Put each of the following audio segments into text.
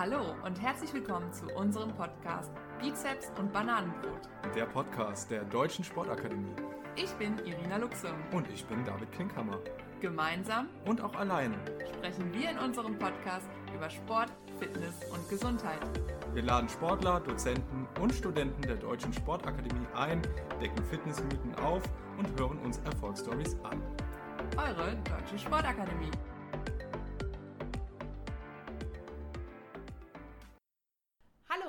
Hallo und herzlich willkommen zu unserem Podcast Bizeps und Bananenbrot. Der Podcast der Deutschen Sportakademie. Ich bin Irina Luxem. Und ich bin David Klinkhammer. Gemeinsam und auch alleine sprechen wir in unserem Podcast über Sport, Fitness und Gesundheit. Wir laden Sportler, Dozenten und Studenten der Deutschen Sportakademie ein, decken Fitnessmythen auf und hören uns Erfolgsstories an. Eure Deutsche Sportakademie.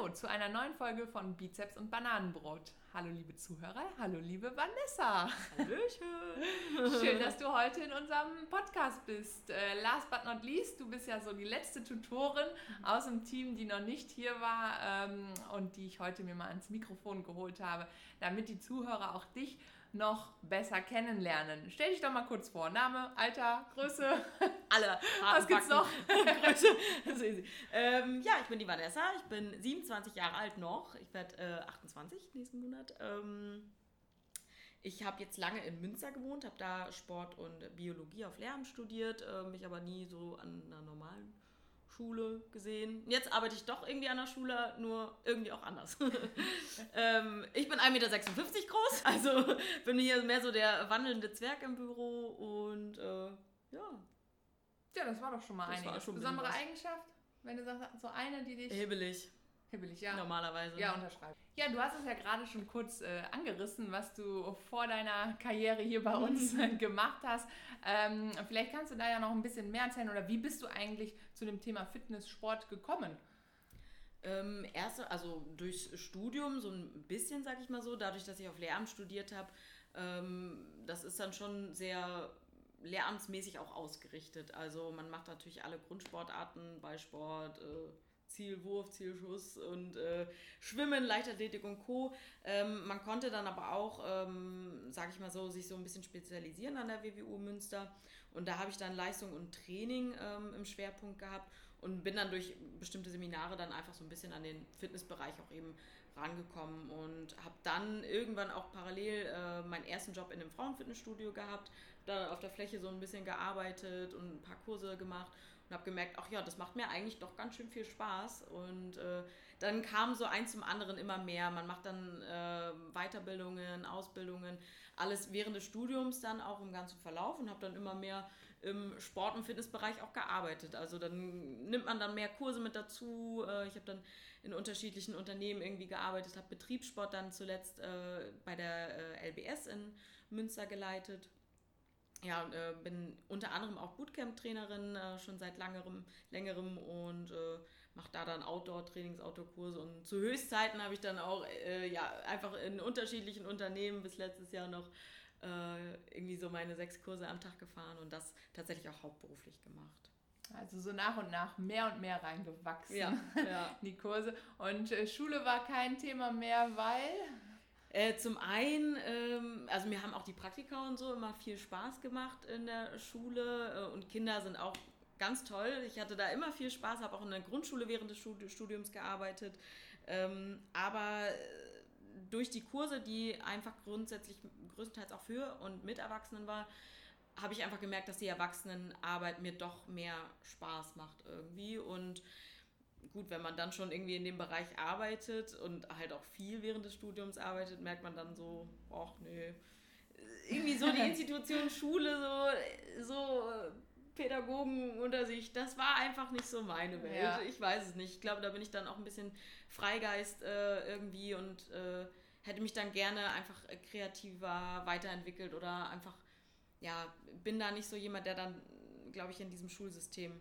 Hallo zu einer neuen Folge von Bizeps und Bananenbrot. Hallo liebe Zuhörer, hallo liebe Vanessa. Hallöchen. Schön, dass du heute in unserem Podcast bist. Äh, last but not least, du bist ja so die letzte Tutorin aus dem Team, die noch nicht hier war ähm, und die ich heute mir mal ans Mikrofon geholt habe, damit die Zuhörer auch dich noch besser kennenlernen. Stell dich doch mal kurz vor. Name, Alter, Größe. Alle. Was gibt's noch? Größe. Das ist. Ähm, ja, ich bin die Vanessa. Ich bin 27 Jahre alt noch. Ich werde äh, 28 nächsten Monat. Ähm, ich habe jetzt lange in Münster gewohnt, habe da Sport und Biologie auf Lehramt studiert, äh, mich aber nie so an einer normalen Schule gesehen. Jetzt arbeite ich doch irgendwie an der Schule, nur irgendwie auch anders. ähm, ich bin 1,56 Meter groß, also bin hier mehr so der wandelnde Zwerg im Büro und äh, ja. Ja, das war doch schon mal eine besondere was. Eigenschaft, wenn du sagst, so eine, die dich Hibbelig, hibbelig, ja. normalerweise. Ja, unterschreiben. Ja, du hast es ja gerade schon kurz äh, angerissen, was du vor deiner Karriere hier bei uns gemacht hast. Ähm, vielleicht kannst du da ja noch ein bisschen mehr erzählen oder wie bist du eigentlich zu dem Thema Fitness, Sport gekommen? Ähm, erste, also durchs Studium, so ein bisschen, sag ich mal so, dadurch, dass ich auf Lehramt studiert habe, ähm, das ist dann schon sehr lehramtsmäßig auch ausgerichtet. Also man macht natürlich alle Grundsportarten, Ballsport, äh, Zielwurf, Zielschuss und äh, Schwimmen, Leichtathletik und Co. Ähm, man konnte dann aber auch, ähm, sag ich mal so, sich so ein bisschen spezialisieren an der WWU Münster. Und da habe ich dann Leistung und Training ähm, im Schwerpunkt gehabt und bin dann durch bestimmte Seminare dann einfach so ein bisschen an den Fitnessbereich auch eben rangekommen und habe dann irgendwann auch parallel äh, meinen ersten Job in einem Frauenfitnessstudio gehabt, da auf der Fläche so ein bisschen gearbeitet und ein paar Kurse gemacht und habe gemerkt, ach ja, das macht mir eigentlich doch ganz schön viel Spaß und äh, dann kam so eins zum anderen immer mehr. Man macht dann äh, Weiterbildungen, Ausbildungen, alles während des Studiums dann auch im ganzen Verlauf und habe dann immer mehr im Sport- und Fitnessbereich auch gearbeitet. Also dann nimmt man dann mehr Kurse mit dazu. Äh, Ich habe dann in unterschiedlichen Unternehmen irgendwie gearbeitet, habe Betriebssport dann zuletzt äh, bei der äh, LBS in Münster geleitet. Ja, äh, bin unter anderem auch Bootcamp-Trainerin äh, schon seit langerem, längerem und äh, mache da dann Outdoor-Trainings, Outdoor-Kurse und zu Höchstzeiten habe ich dann auch äh, ja, einfach in unterschiedlichen Unternehmen bis letztes Jahr noch äh, irgendwie so meine sechs Kurse am Tag gefahren und das tatsächlich auch hauptberuflich gemacht. Also so nach und nach mehr und mehr reingewachsen ja. in die Kurse. Und äh, Schule war kein Thema mehr, weil... Äh, zum einen, ähm, also mir haben auch die Praktika und so immer viel Spaß gemacht in der Schule äh, und Kinder sind auch ganz toll. Ich hatte da immer viel Spaß, habe auch in der Grundschule während des Stud- Studiums gearbeitet. Ähm, aber äh, durch die Kurse, die einfach grundsätzlich größtenteils auch für und mit Erwachsenen war, habe ich einfach gemerkt, dass die Erwachsenenarbeit mir doch mehr Spaß macht irgendwie und gut, wenn man dann schon irgendwie in dem Bereich arbeitet und halt auch viel während des Studiums arbeitet, merkt man dann so, ach nee, irgendwie so die Institution Schule, so, so äh, Pädagogen unter sich, das war einfach nicht so meine Welt. Ja. Ich weiß es nicht. Ich glaube, da bin ich dann auch ein bisschen Freigeist äh, irgendwie und äh, hätte mich dann gerne einfach kreativer weiterentwickelt oder einfach, ja, bin da nicht so jemand, der dann, glaube ich, in diesem Schulsystem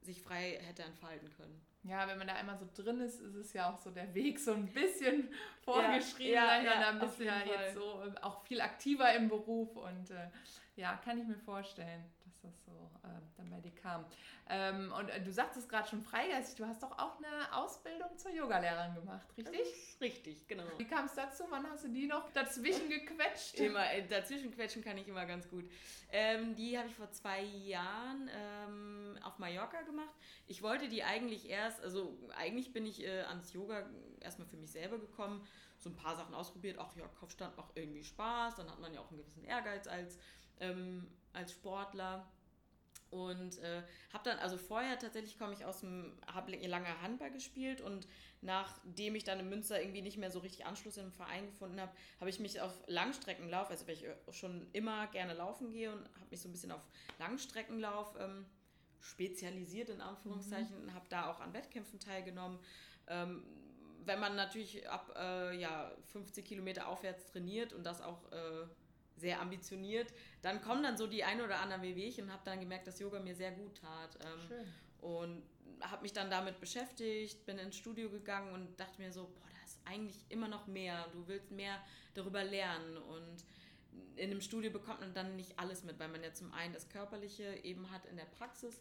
sich frei hätte entfalten können. Ja, wenn man da einmal so drin ist, ist es ja auch so der Weg so ein bisschen vorgeschrieben. ja, ja, dann auf bist du ja jetzt so äh, auch viel aktiver im Beruf und äh, ja, kann ich mir vorstellen, dass das so äh, dann bei dir kam. Ähm, und äh, du sagtest gerade schon freigeistig, du hast doch auch eine Ausbildung zur Yogalehrerin gemacht, richtig? Richtig, genau. Wie kam es dazu? Wann hast du die noch dazwischen gequetscht? Immer, äh, dazwischen quetschen kann ich immer ganz gut. Ähm, die habe ich vor zwei Jahren ähm, auf Mallorca gemacht. Ich wollte die eigentlich erst, also eigentlich bin ich äh, ans Yoga erstmal für mich selber gekommen, so ein paar Sachen ausprobiert. Ach ja, Kopfstand macht irgendwie Spaß, dann hat man ja auch einen gewissen Ehrgeiz als, ähm, als Sportler. Und äh, habe dann, also vorher tatsächlich komme ich aus dem, habe lange Handball gespielt und nachdem ich dann in Münster irgendwie nicht mehr so richtig Anschluss in einem Verein gefunden habe, habe ich mich auf Langstreckenlauf, also weil ich schon immer gerne laufen gehe und habe mich so ein bisschen auf Langstreckenlauf ähm, spezialisiert, in Anführungszeichen, mhm. habe da auch an Wettkämpfen teilgenommen. Ähm, wenn man natürlich ab äh, ja, 50 Kilometer aufwärts trainiert und das auch äh, sehr ambitioniert, dann kommen dann so die ein oder anderen Wehwehchen und habe dann gemerkt, dass Yoga mir sehr gut tat. Ähm, Schön. Und habe mich dann damit beschäftigt, bin ins Studio gegangen und dachte mir so, boah, da ist eigentlich immer noch mehr. Du willst mehr darüber lernen und in einem Studio bekommt man dann nicht alles mit, weil man ja zum einen das Körperliche eben hat in der Praxis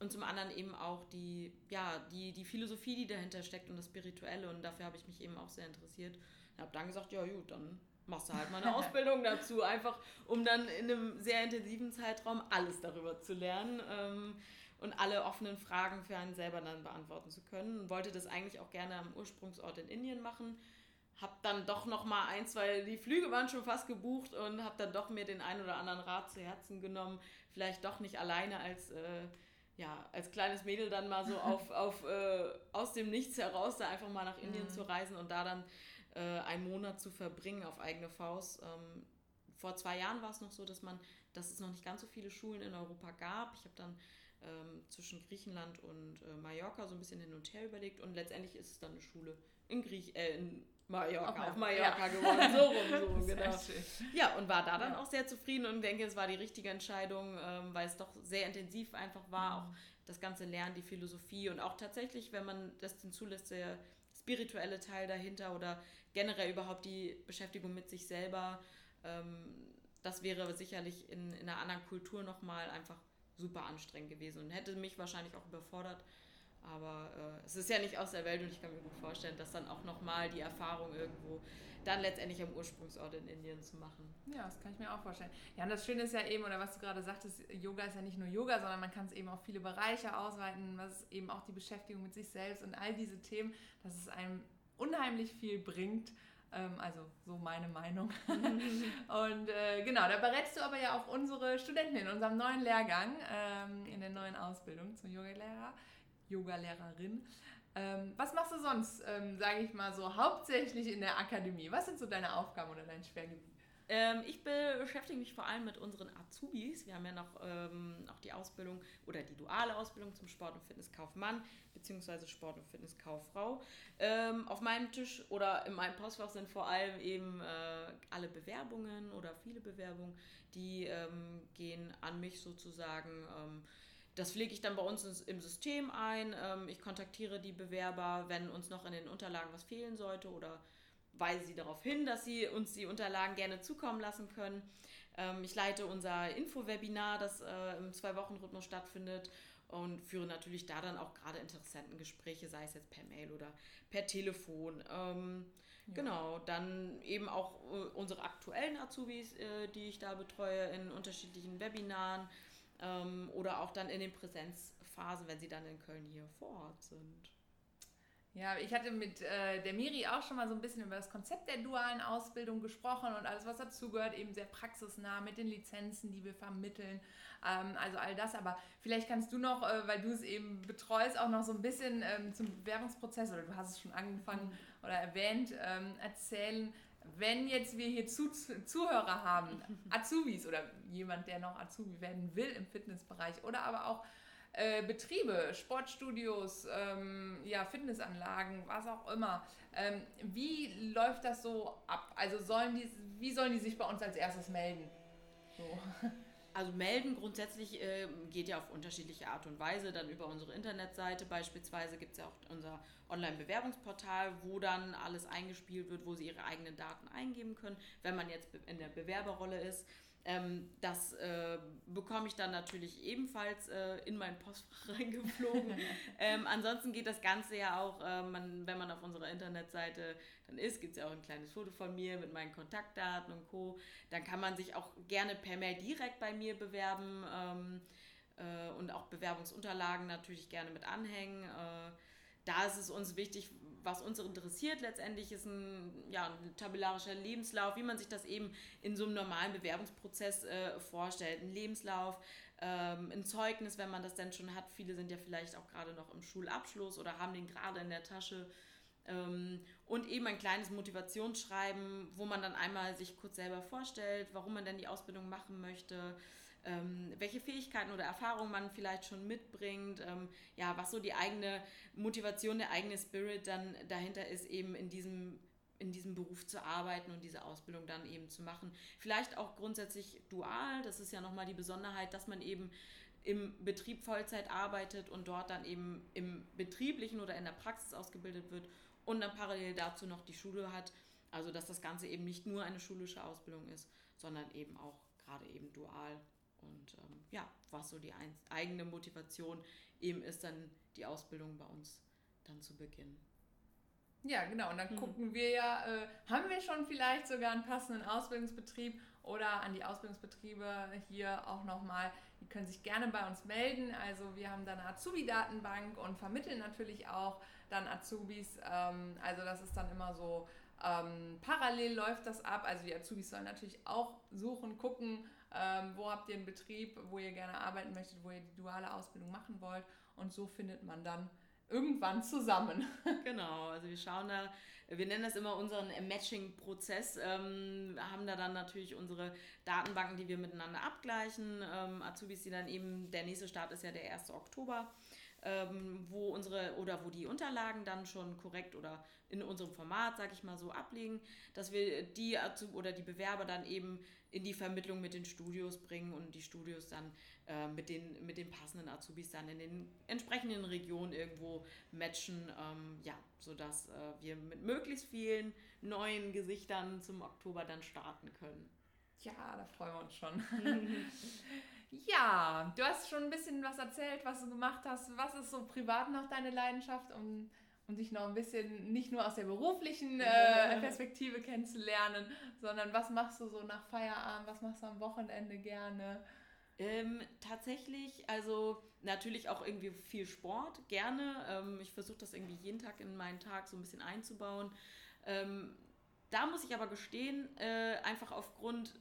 und zum anderen eben auch die, ja, die, die Philosophie, die dahinter steckt und das Spirituelle und dafür habe ich mich eben auch sehr interessiert. Ich habe dann gesagt, ja gut, dann machst du halt mal eine Ausbildung dazu, einfach um dann in einem sehr intensiven Zeitraum alles darüber zu lernen ähm, und alle offenen Fragen für einen selber dann beantworten zu können. Und wollte das eigentlich auch gerne am Ursprungsort in Indien machen. Hab dann doch noch mal eins, weil die Flüge waren schon fast gebucht und habe dann doch mir den einen oder anderen Rat zu Herzen genommen, vielleicht doch nicht alleine als äh, ja, als kleines Mädel dann mal so auf, auf äh, aus dem Nichts heraus da einfach mal nach Indien mhm. zu reisen und da dann äh, einen Monat zu verbringen auf eigene Faust. Ähm, vor zwei Jahren war es noch so, dass man, dass es noch nicht ganz so viele Schulen in Europa gab. Ich habe dann ähm, zwischen Griechenland und äh, Mallorca so ein bisschen hin und her überlegt und letztendlich ist es dann eine Schule in, Griech äh, in Mallorca, auf Mallorca ja. geworden, so rum, so genau. Ja, und war da dann ja. auch sehr zufrieden und denke, es war die richtige Entscheidung, ähm, weil es doch sehr intensiv einfach war, mhm. auch das ganze Lernen, die Philosophie und auch tatsächlich, wenn man das denn zulässt, der spirituelle Teil dahinter oder generell überhaupt die Beschäftigung mit sich selber, ähm, das wäre sicherlich in, in einer anderen Kultur nochmal einfach super anstrengend gewesen und hätte mich wahrscheinlich auch überfordert. Aber äh, es ist ja nicht aus der Welt und ich kann mir gut vorstellen, dass dann auch nochmal die Erfahrung irgendwo dann letztendlich am Ursprungsort in Indien zu machen. Ja, das kann ich mir auch vorstellen. Ja, und das Schöne ist ja eben, oder was du gerade sagtest, Yoga ist ja nicht nur Yoga, sondern man kann es eben auf viele Bereiche ausweiten, was eben auch die Beschäftigung mit sich selbst und all diese Themen, dass es einem unheimlich viel bringt. Ähm, also so meine Meinung. und äh, genau, da berätst du aber ja auch unsere Studenten in unserem neuen Lehrgang, ähm, in der neuen Ausbildung zum Yoga-Lehrer. Yoga-Lehrerin. Ähm, was machst du sonst, ähm, sage ich mal so, hauptsächlich in der Akademie? Was sind so deine Aufgaben oder dein Schwergebiet? Ähm, ich beschäftige mich vor allem mit unseren Azubis. Wir haben ja noch ähm, auch die Ausbildung oder die duale Ausbildung zum Sport- und Fitnesskaufmann bzw. Sport- und Fitnesskauffrau. Ähm, auf meinem Tisch oder in meinem Postfach sind vor allem eben äh, alle Bewerbungen oder viele Bewerbungen, die ähm, gehen an mich sozusagen ähm, das pflege ich dann bei uns im System ein. Ähm, ich kontaktiere die Bewerber, wenn uns noch in den Unterlagen was fehlen sollte oder weise sie darauf hin, dass sie uns die Unterlagen gerne zukommen lassen können. Ähm, ich leite unser Info-Webinar, das äh, im Zwei-Wochen-Rhythmus stattfindet und führe natürlich da dann auch gerade Interessentengespräche, sei es jetzt per Mail oder per Telefon. Ähm, ja. Genau, dann eben auch äh, unsere aktuellen Azubis, äh, die ich da betreue in unterschiedlichen Webinaren ähm, oder auch dann in den Präsenzphasen, wenn sie dann in Köln hier vor Ort sind. Ja, ich hatte mit äh, der Miri auch schon mal so ein bisschen über das Konzept der dualen Ausbildung gesprochen und alles, was dazugehört, eben sehr praxisnah mit den Lizenzen, die wir vermitteln. Ähm, also all das. Aber vielleicht kannst du noch, äh, weil du es eben betreust, auch noch so ein bisschen ähm, zum Bewerbungsprozess oder du hast es schon angefangen mhm. oder erwähnt, ähm, erzählen, wenn jetzt wir hier Zu Zuhörer haben, Azubis oder jemand, der noch Azubi werden will im Fitnessbereich oder aber auch äh, Betriebe, Sportstudios, ähm, ja, Fitnessanlagen, was auch immer. Ähm, wie läuft das so ab? Also sollen die, wie sollen die sich bei uns als erstes melden? So. Also melden grundsätzlich äh, geht ja auf unterschiedliche Art und Weise. Dann über unsere Internetseite beispielsweise gibt es ja auch unser Online-Bewerbungsportal, wo dann alles eingespielt wird, wo Sie Ihre eigenen Daten eingeben können, wenn man jetzt in der Bewerberrolle ist. Ähm, das äh, bekomme ich dann natürlich ebenfalls äh, in mein Postfach reingeflogen. ähm, ansonsten geht das Ganze ja auch, äh, man, wenn man auf unserer Internetseite dann ist, gibt es ja auch ein kleines Foto von mir mit meinen Kontaktdaten und Co. Dann kann man sich auch gerne per Mail direkt bei mir bewerben ähm, äh, und auch Bewerbungsunterlagen natürlich gerne mit anhängen. Da ist es uns wichtig, was uns interessiert letztendlich ist ein, ja, ein tabellarischer Lebenslauf, wie man sich das eben in so einem normalen Bewerbungsprozess äh, vorstellt. Ein Lebenslauf, ähm, ein Zeugnis, wenn man das denn schon hat. Viele sind ja vielleicht auch gerade noch im Schulabschluss oder haben den gerade in der Tasche. Ähm, und eben ein kleines Motivationsschreiben, wo man dann einmal sich kurz selber vorstellt, warum man denn die Ausbildung machen möchte, ähm, welche Fähigkeiten oder Erfahrungen man vielleicht schon mitbringt, ähm, ja, was so die eigene Motivation, der eigene Spirit dann dahinter ist, eben in diesem in diesem Beruf zu arbeiten und diese Ausbildung dann eben zu machen. Vielleicht auch grundsätzlich dual, das ist ja nochmal die Besonderheit, dass man eben im Betrieb Vollzeit arbeitet und dort dann eben im betrieblichen oder in der Praxis ausgebildet wird und dann parallel dazu noch die Schule hat. Also dass das Ganze eben nicht nur eine schulische Ausbildung ist, sondern eben auch gerade eben dual. Und ähm, ja, was so die eigene Motivation eben ist, dann die Ausbildung bei uns dann zu beginnen. Ja, genau. Und dann mhm. gucken wir ja, äh, haben wir schon vielleicht sogar einen passenden Ausbildungsbetrieb oder an die Ausbildungsbetriebe hier auch nochmal, die können sich gerne bei uns melden. Also wir haben da eine Azubi-Datenbank und vermitteln natürlich auch dann Azubis. Ähm, also das ist dann immer so, ähm, parallel läuft das ab. Also die Azubis sollen natürlich auch suchen, gucken, ähm, wo habt ihr einen Betrieb, wo ihr gerne arbeiten möchtet, wo ihr die duale Ausbildung machen wollt. Und so findet man dann irgendwann zusammen. Genau, also wir schauen da, wir nennen das immer unseren Matching-Prozess, ähm, haben da dann natürlich unsere Datenbanken, die wir miteinander abgleichen. Ähm, Azubis, die dann eben, der nächste Start ist ja der 1. Oktober ähm, wo unsere oder wo die Unterlagen dann schon korrekt oder in unserem Format, sag ich mal so, ablegen, dass wir die oder die Bewerber dann eben in die Vermittlung mit den Studios bringen und die Studios dann äh, mit, den, mit den passenden Azubis dann in den entsprechenden Regionen irgendwo matchen, ähm, ja, sodass äh, wir mit möglichst vielen neuen Gesichtern zum Oktober dann starten können. Ja, da freuen wir uns schon. Ja, du hast schon ein bisschen was erzählt, was du gemacht hast. Was ist so privat noch deine Leidenschaft, um, um dich noch ein bisschen nicht nur aus der beruflichen äh, Perspektive kennenzulernen, sondern was machst du so nach Feierabend, was machst du am Wochenende gerne? Ähm, tatsächlich, also natürlich auch irgendwie viel Sport, gerne. Ähm, ich versuche das irgendwie jeden Tag in meinen Tag so ein bisschen einzubauen. Ähm, da muss ich aber gestehen, äh, einfach aufgrund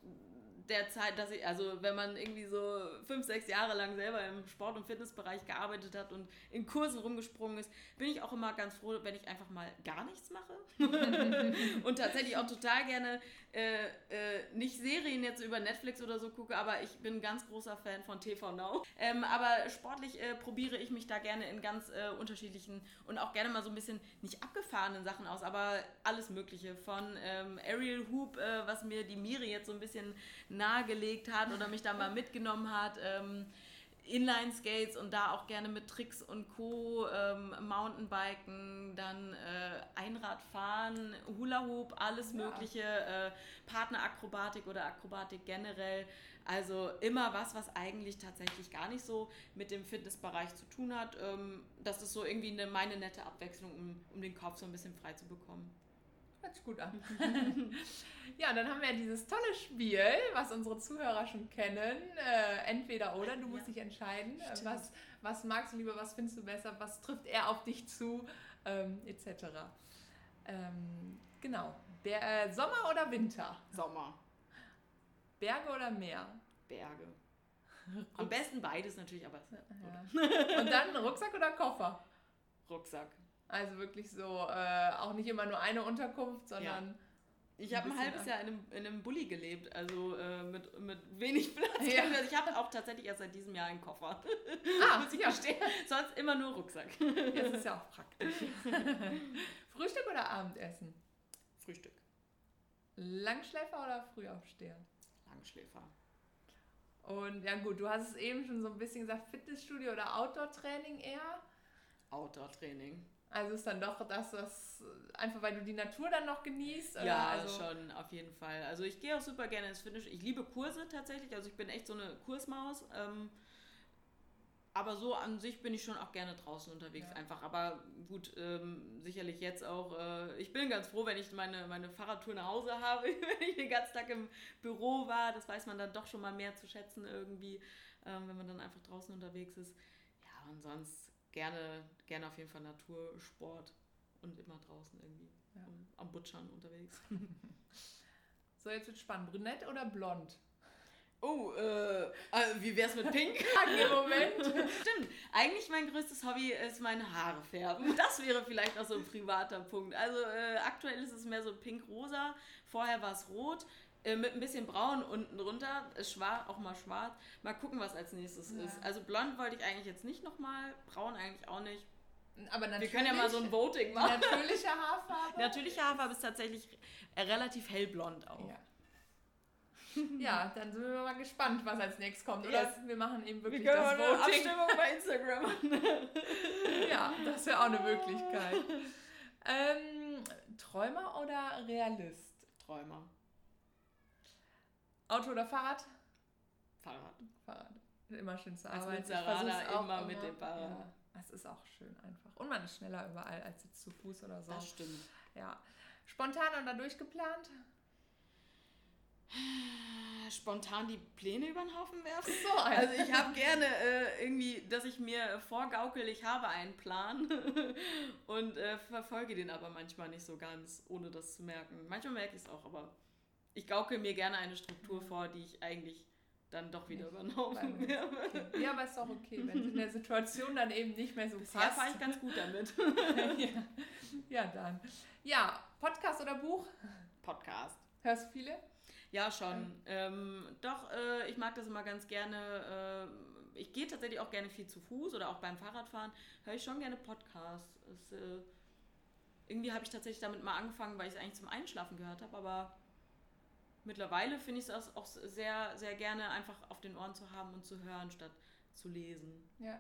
der Zeit, dass ich, also wenn man irgendwie so fünf, sechs Jahre lang selber im Sport- und Fitnessbereich gearbeitet hat und in Kursen rumgesprungen ist, bin ich auch immer ganz froh, wenn ich einfach mal gar nichts mache. und tatsächlich auch total gerne äh, äh, nicht Serien jetzt über Netflix oder so gucke, aber ich bin ein ganz großer Fan von TV Now. Ähm, aber sportlich äh, probiere ich mich da gerne in ganz äh, unterschiedlichen und auch gerne mal so ein bisschen nicht abgefahrenen Sachen aus, aber alles Mögliche. Von ähm, Aerial Hoop, äh, was mir die Miri jetzt so ein bisschen nahegelegt hat oder mich da mal mitgenommen hat. Ähm, Inline-Skates und da auch gerne mit Tricks und Co. Ähm, Mountainbiken, dann äh, Einradfahren, Hula Hoop, alles ja. mögliche, äh, Partnerakrobatik oder Akrobatik generell. Also immer was, was eigentlich tatsächlich gar nicht so mit dem Fitnessbereich zu tun hat. Ähm, das ist so irgendwie eine, meine nette Abwechslung, um, um den Kopf so ein bisschen frei zu bekommen. Hört sich gut an. ja, dann haben wir dieses tolle Spiel, was unsere Zuhörer schon kennen. Äh, entweder oder, du musst ja. dich entscheiden. Äh, was, was magst du lieber, was findest du besser, was trifft er auf dich zu, ähm, etc. Ähm, genau. Ber äh, Sommer oder Winter? Sommer. Berge oder Meer? Berge. Am besten beides natürlich, aber. Ja. Und dann Rucksack oder Koffer? Rucksack. Also wirklich so, äh, auch nicht immer nur eine Unterkunft, sondern. Ja. Ich habe ein, ein halbes Jahr in einem, in einem Bulli gelebt, also äh, mit, mit wenig Platz. Ja. Also ich habe auch tatsächlich erst seit diesem Jahr einen Koffer. Ah, muss ich ja. gestehen. Sonst immer nur Rucksack. Das ist ja auch praktisch. Frühstück oder Abendessen? Frühstück. Langschläfer oder Frühaufsteher? Langschläfer. Und ja gut, du hast es eben schon so ein bisschen gesagt, Fitnessstudio oder Outdoor-Training eher? Outdoor-Training. Also ist dann doch das, was einfach weil du die Natur dann noch genießt? Ja, also schon, auf jeden Fall. Also ich gehe auch super gerne ins Fitness. Ich liebe Kurse tatsächlich, also ich bin echt so eine Kursmaus. Ähm, aber so an sich bin ich schon auch gerne draußen unterwegs ja. einfach. Aber gut, ähm, sicherlich jetzt auch. Äh, ich bin ganz froh, wenn ich meine, meine Fahrradtour nach Hause habe, wenn ich den ganzen Tag im Büro war. Das weiß man dann doch schon mal mehr zu schätzen irgendwie, ähm, wenn man dann einfach draußen unterwegs ist. Ja, und sonst gerne, gerne auf jeden Fall Natur, Sport und immer draußen irgendwie ja. am Butschern unterwegs. so, jetzt wird spannend. Brünett oder blond? Oh, äh, äh, wie wär's mit Pink? Im Moment. Stimmt. Eigentlich mein größtes Hobby ist meine Haare färben. Das wäre vielleicht auch so ein privater Punkt. Also äh, aktuell ist es mehr so pink-rosa. Vorher war es rot. Äh, mit ein bisschen braun unten drunter, ist schwarz, auch mal schwarz. Mal gucken, was als nächstes Ja. ist. Also blond wollte ich eigentlich jetzt nicht nochmal, braun eigentlich auch nicht. Aber Wir natürlich, können ja mal so ein Voting machen. Natürliche Haarfarbe. Natürliche Haarfarbe ist tatsächlich relativ hellblond auch. Ja. ja, dann sind wir mal gespannt, was als nächstes kommt. Oder Yes. wir machen eben Wir wirklich können das mal eine Voting. Abstimmung bei Instagram. Ja, das wäre auch eine Möglichkeit. Ähm, Träumer oder Realist? Träumer. Auto oder Fahrrad? Fahrrad. Fahrrad. Immer schön zur Also Arbeit. mit Ich Sarada auch immer mit dem Fahrrad. Ja, es ist auch schön einfach. Und man ist schneller überall als jetzt zu Fuß oder so. Das stimmt. Ja. Spontan oder durchgeplant? Spontan die Pläne über den Haufen werfen? So. Also ich habe gerne äh, irgendwie, dass ich mir vorgaukel, ich habe einen Plan und äh, verfolge den aber manchmal nicht so ganz, ohne das zu merken. Manchmal merke ich es auch, aber ich gaukel mir gerne eine Struktur vor, die ich eigentlich dann doch wieder Nicht über den Haufen beibehalten. werfe. Okay. Ja, aber ist doch okay, wenn es in der Situation dann eben nicht mehr so Bisher passt. fahre ich ganz gut damit. ja. ja, dann. Ja, Podcast oder Buch? Podcast. Hörst du viele? Ja, schon. Ähm, doch, äh, ich mag das immer ganz gerne. Äh, ich gehe tatsächlich auch gerne viel zu Fuß oder auch beim Fahrradfahren. Höre ich schon gerne Podcasts. Es, äh, irgendwie habe ich tatsächlich damit mal angefangen, weil ich es eigentlich zum Einschlafen gehört habe, aber mittlerweile finde ich es auch sehr, sehr gerne einfach auf den Ohren zu haben und zu hören, statt zu lesen. Ja.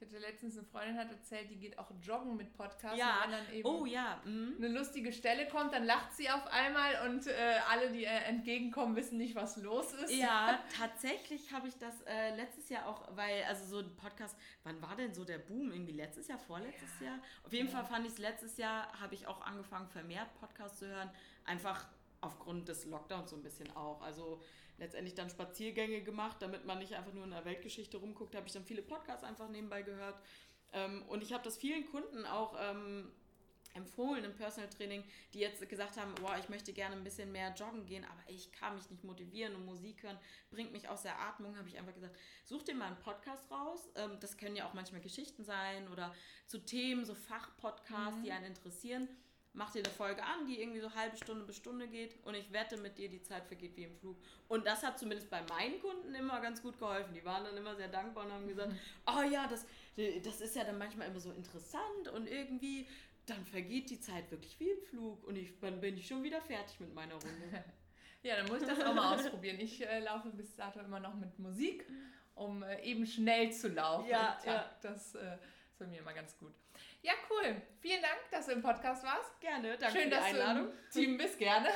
Ich hatte letztens eine Freundin hat erzählt, die geht auch joggen mit Podcasts. Ja. Und wenn dann eben Oh ja, mhm. eine lustige Stelle kommt, dann lacht sie auf einmal und äh, alle, die ihr entgegenkommen, wissen nicht, was los ist. Ja, tatsächlich habe ich das äh, letztes Jahr auch, weil, also so ein Podcast, wann war denn so der Boom? Irgendwie letztes Jahr, vorletztes Jahr? Auf jeden Ja. Fall fand ich es letztes Jahr, habe ich auch angefangen, vermehrt Podcasts zu hören. Einfach aufgrund des Lockdowns so ein bisschen auch. Also letztendlich dann Spaziergänge gemacht, damit man nicht einfach nur in der Weltgeschichte rumguckt, habe ich dann viele Podcasts einfach nebenbei gehört. Ähm, und ich habe das vielen Kunden auch ähm, empfohlen im Personal Training, die jetzt gesagt haben, boah, ich möchte gerne ein bisschen mehr joggen gehen, aber ich kann mich nicht motivieren und Musik hören bringt mich aus der Atmung, habe ich einfach gesagt, such dir mal einen Podcast raus. Ähm, das können ja auch manchmal Geschichten sein oder zu Themen, so Fachpodcasts, Mhm. die einen interessieren. Mach dir eine Folge an, die irgendwie so halbe Stunde bis Stunde geht und ich wette mit dir, die Zeit vergeht wie im Flug. Und das hat zumindest bei meinen Kunden immer ganz gut geholfen. Die waren dann immer sehr dankbar und haben gesagt, oh ja, das, das ist ja dann manchmal immer so interessant und irgendwie, dann vergeht die Zeit wirklich wie im Flug und ich, dann bin ich schon wieder fertig mit meiner Runde. Ja, dann muss ich das auch mal ausprobieren. Ich äh, laufe bis dato immer noch mit Musik, um äh, eben schnell zu laufen. Ja, Takt. Das äh, ist bei mir immer ganz gut. Ja, cool. Vielen Dank, dass du im Podcast warst. Gerne, danke Schön, für die dass Einladung. du im Team bist, gerne.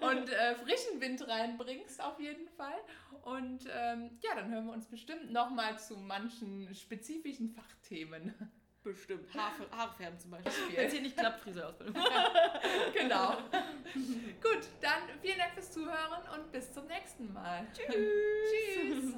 Und äh, frischen Wind reinbringst auf jeden Fall. Und ähm, ja, dann hören wir uns bestimmt nochmal zu manchen spezifischen Fachthemen. Bestimmt. Haare, Haare färben zum Beispiel. Spiel. Wenn es hier nicht klappt, Friseurausbildung. genau. Gut, dann vielen Dank fürs Zuhören und bis zum nächsten Mal. Tschüss. Tschüss.